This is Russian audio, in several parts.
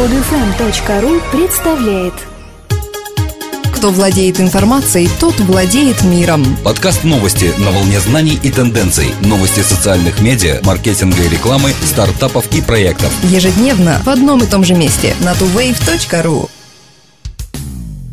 Podfm.ru представляет Кто владеет информацией, тот владеет миром. Подкаст новости на волне знаний и тенденций. Новости социальных медиа, маркетинга и рекламы, стартапов и проектов. Ежедневно в одном и том же месте на tuwave.ru.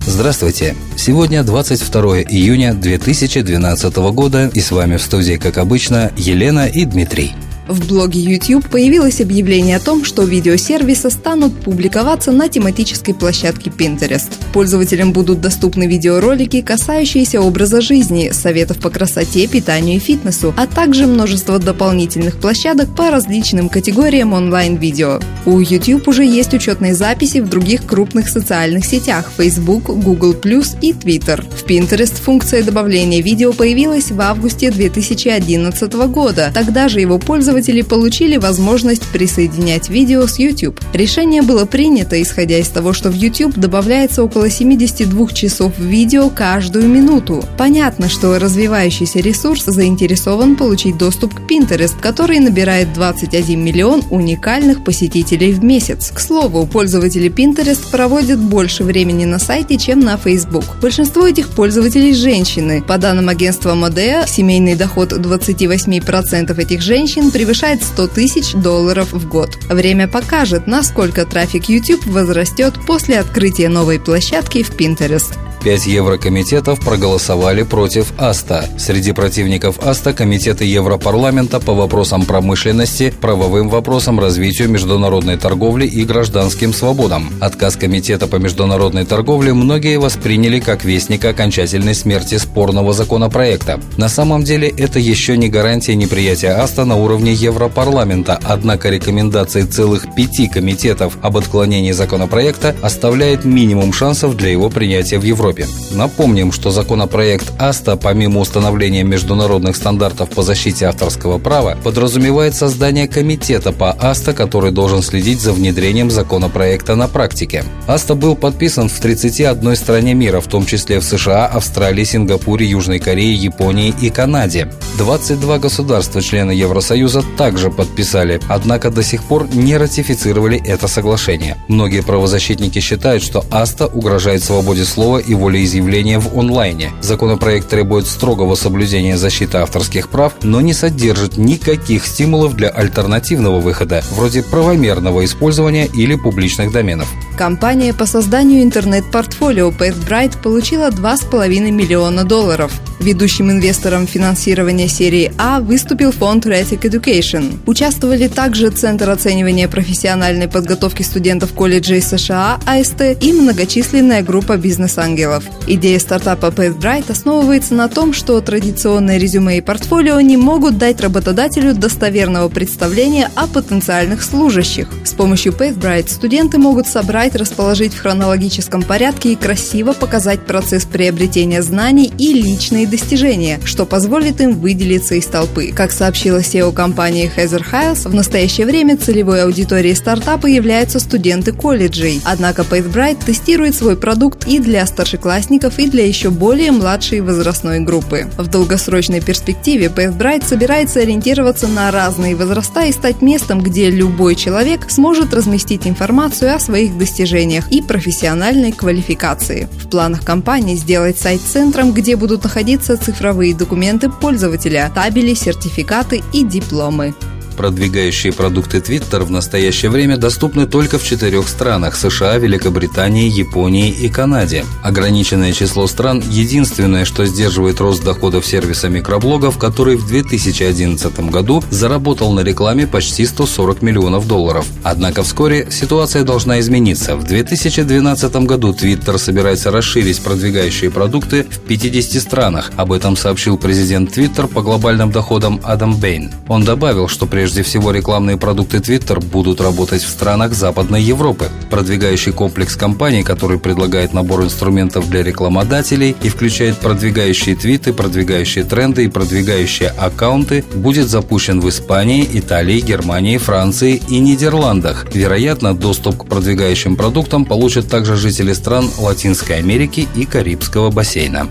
Здравствуйте! Сегодня 22 июня 2012 года и с вами в студии, как обычно, Елена и Дмитрий. В блоге YouTube появилось объявление о том, что видеосервисы станут публиковаться на тематической площадке Pinterest. Пользователям будут доступны видеоролики, касающиеся образа жизни, советов по красоте, питанию и фитнесу, а также множество дополнительных площадок по различным категориям онлайн-видео. У YouTube уже есть учетные записи в других крупных социальных сетях – Facebook, Google+, и Twitter. В Pinterest функция добавления видео появилась в августе 2011 года. Тогда же его пользователи пользователи получили возможность присоединять видео с YouTube. Решение было принято, исходя из того, что в YouTube добавляется около 72 часов видео каждую минуту. Понятно, что развивающийся ресурс заинтересован получить доступ к Pinterest, который набирает 21 миллион уникальных посетителей в месяц. К слову, пользователи Pinterest проводят больше времени на сайте, чем на Facebook. Большинство этих пользователей – женщины. По данным агентства Modea, семейный доход 28% этих женщин превышает превышает 100 тысяч долларов в год. Время покажет, насколько трафик YouTube возрастет после открытия новой площадки в Pinterest. Пять еврокомитетов проголосовали против АСТА. Среди противников АСТА комитеты Европарламента по вопросам промышленности, правовым вопросам, развитию международной торговли и гражданским свободам. Отказ комитета по международной торговле многие восприняли как вестник окончательной смерти спорного законопроекта. На самом деле это еще не гарантия неприятия АСТА на уровне Европарламента, однако рекомендации целых пяти комитетов об отклонении законопроекта оставляет минимум шансов для его принятия в Европе. Европе. Напомним, что законопроект АСТА, помимо установления международных стандартов по защите авторского права, подразумевает создание комитета по АСТА, который должен следить за внедрением законопроекта на практике. АСТА был подписан в 31 стране мира, в том числе в США, Австралии, Сингапуре, Южной Корее, Японии и Канаде. 22 государства члена Евросоюза также подписали, однако до сих пор не ратифицировали это соглашение. Многие правозащитники считают, что АСТА угрожает свободе слова и волеизъявления в онлайне. Законопроект требует строгого соблюдения защиты авторских прав, но не содержит никаких стимулов для альтернативного выхода, вроде правомерного использования или публичных доменов. Компания по созданию интернет-портфолио PathBright получила 2,5 миллиона долларов. Ведущим инвестором финансирования серии А выступил фонд Rethic Education. Участвовали также Центр оценивания профессиональной подготовки студентов колледжей США АСТ и многочисленная группа бизнес-ангелов. Идея стартапа PathBright основывается на том, что традиционные резюме и портфолио не могут дать работодателю достоверного представления о потенциальных служащих. С помощью PathBright студенты могут собрать, расположить в хронологическом порядке и красиво показать процесс приобретения знаний и личные достижения, что позволит им выделиться из толпы. Как сообщила SEO компании Heather Hiles, в настоящее время целевой аудиторией стартапа являются студенты колледжей. Однако PathBright тестирует свой продукт и для старшеклассников, и для еще более младшей возрастной группы. В долгосрочной перспективе PathBright собирается ориентироваться на разные возраста и стать местом, где любой человек сможет разместить информацию о своих достижениях и профессиональной квалификации. В планах компании сделать сайт центром, где будут находиться цифровые документы пользователя, табели, сертификаты и дипломы. Продвигающие продукты Twitter в настоящее время доступны только в четырех странах – США, Великобритании, Японии и Канаде. Ограниченное число стран – единственное, что сдерживает рост доходов сервиса микроблогов, который в 2011 году заработал на рекламе почти 140 миллионов долларов. Однако вскоре ситуация должна измениться. В 2012 году Twitter собирается расширить продвигающие продукты в 50 странах. Об этом сообщил президент Twitter по глобальным доходам Адам Бейн. Он добавил, что прежде Прежде всего, рекламные продукты Twitter будут работать в странах Западной Европы. Продвигающий комплекс компаний, который предлагает набор инструментов для рекламодателей и включает продвигающие твиты, продвигающие тренды и продвигающие аккаунты, будет запущен в Испании, Италии, Германии, Франции и Нидерландах. Вероятно, доступ к продвигающим продуктам получат также жители стран Латинской Америки и Карибского бассейна.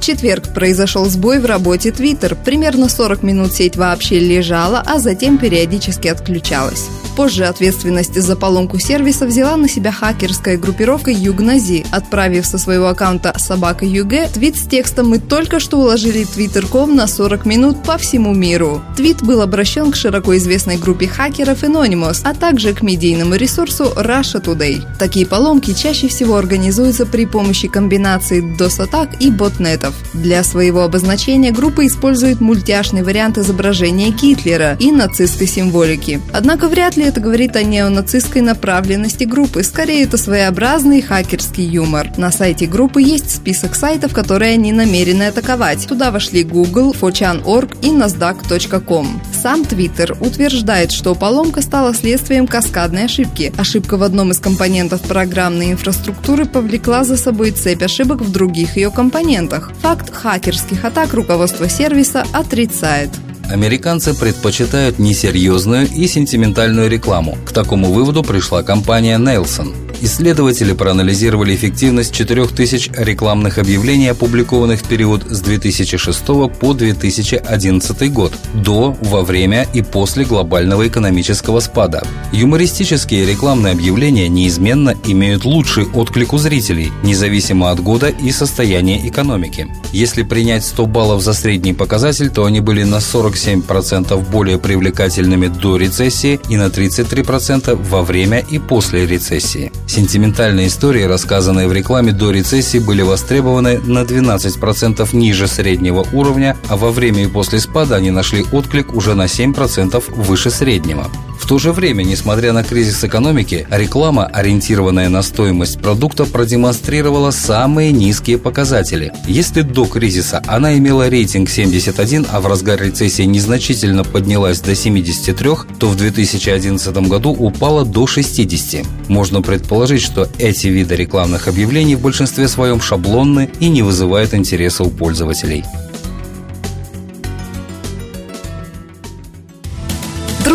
Четверг произошел сбой в работе Twitter. Примерно 40 минут сеть вообще лежала, а затем периодически отключалась. Позже ответственность за поломку сервиса взяла на себя хакерская группировка Югнази, отправив со своего аккаунта собака ЮГ твит с текстом «Мы только что уложили твиттер.ком на 40 минут по всему миру». Твит был обращен к широко известной группе хакеров Anonymous, а также к медийному ресурсу Russia Today. Такие поломки чаще всего организуются при помощи комбинации DOS-атак и ботнетов. Для своего обозначения группа использует мультяшный вариант изображения Гитлера и нацистской символики. Однако вряд ли это говорит о неонацистской направленности группы, скорее это своеобразный хакерский юмор. На сайте группы есть список сайтов, которые они намерены атаковать. Туда вошли Google, Fochan.org и NASDAQ.com. Сам Twitter утверждает, что поломка стала следствием каскадной ошибки. Ошибка в одном из компонентов программной инфраструктуры повлекла за собой цепь ошибок в других ее компонентах. Факт хакерских атак руководство сервиса отрицает. Американцы предпочитают несерьезную и сентиментальную рекламу. К такому выводу пришла компания Nelson. Исследователи проанализировали эффективность 4000 рекламных объявлений, опубликованных в период с 2006 по 2011 год, до, во время и после глобального экономического спада. Юмористические рекламные объявления неизменно имеют лучший отклик у зрителей, независимо от года и состояния экономики. Если принять 100 баллов за средний показатель, то они были на 47% более привлекательными до рецессии и на 33% во время и после рецессии. Сентиментальные истории, рассказанные в рекламе до рецессии, были востребованы на 12% ниже среднего уровня, а во время и после спада они нашли отклик уже на 7% выше среднего. То же время, несмотря на кризис экономики, реклама, ориентированная на стоимость продукта, продемонстрировала самые низкие показатели. Если до кризиса она имела рейтинг 71, а в разгар рецессии незначительно поднялась до 73, то в 2011 году упала до 60. Можно предположить, что эти виды рекламных объявлений в большинстве своем шаблонны и не вызывают интереса у пользователей.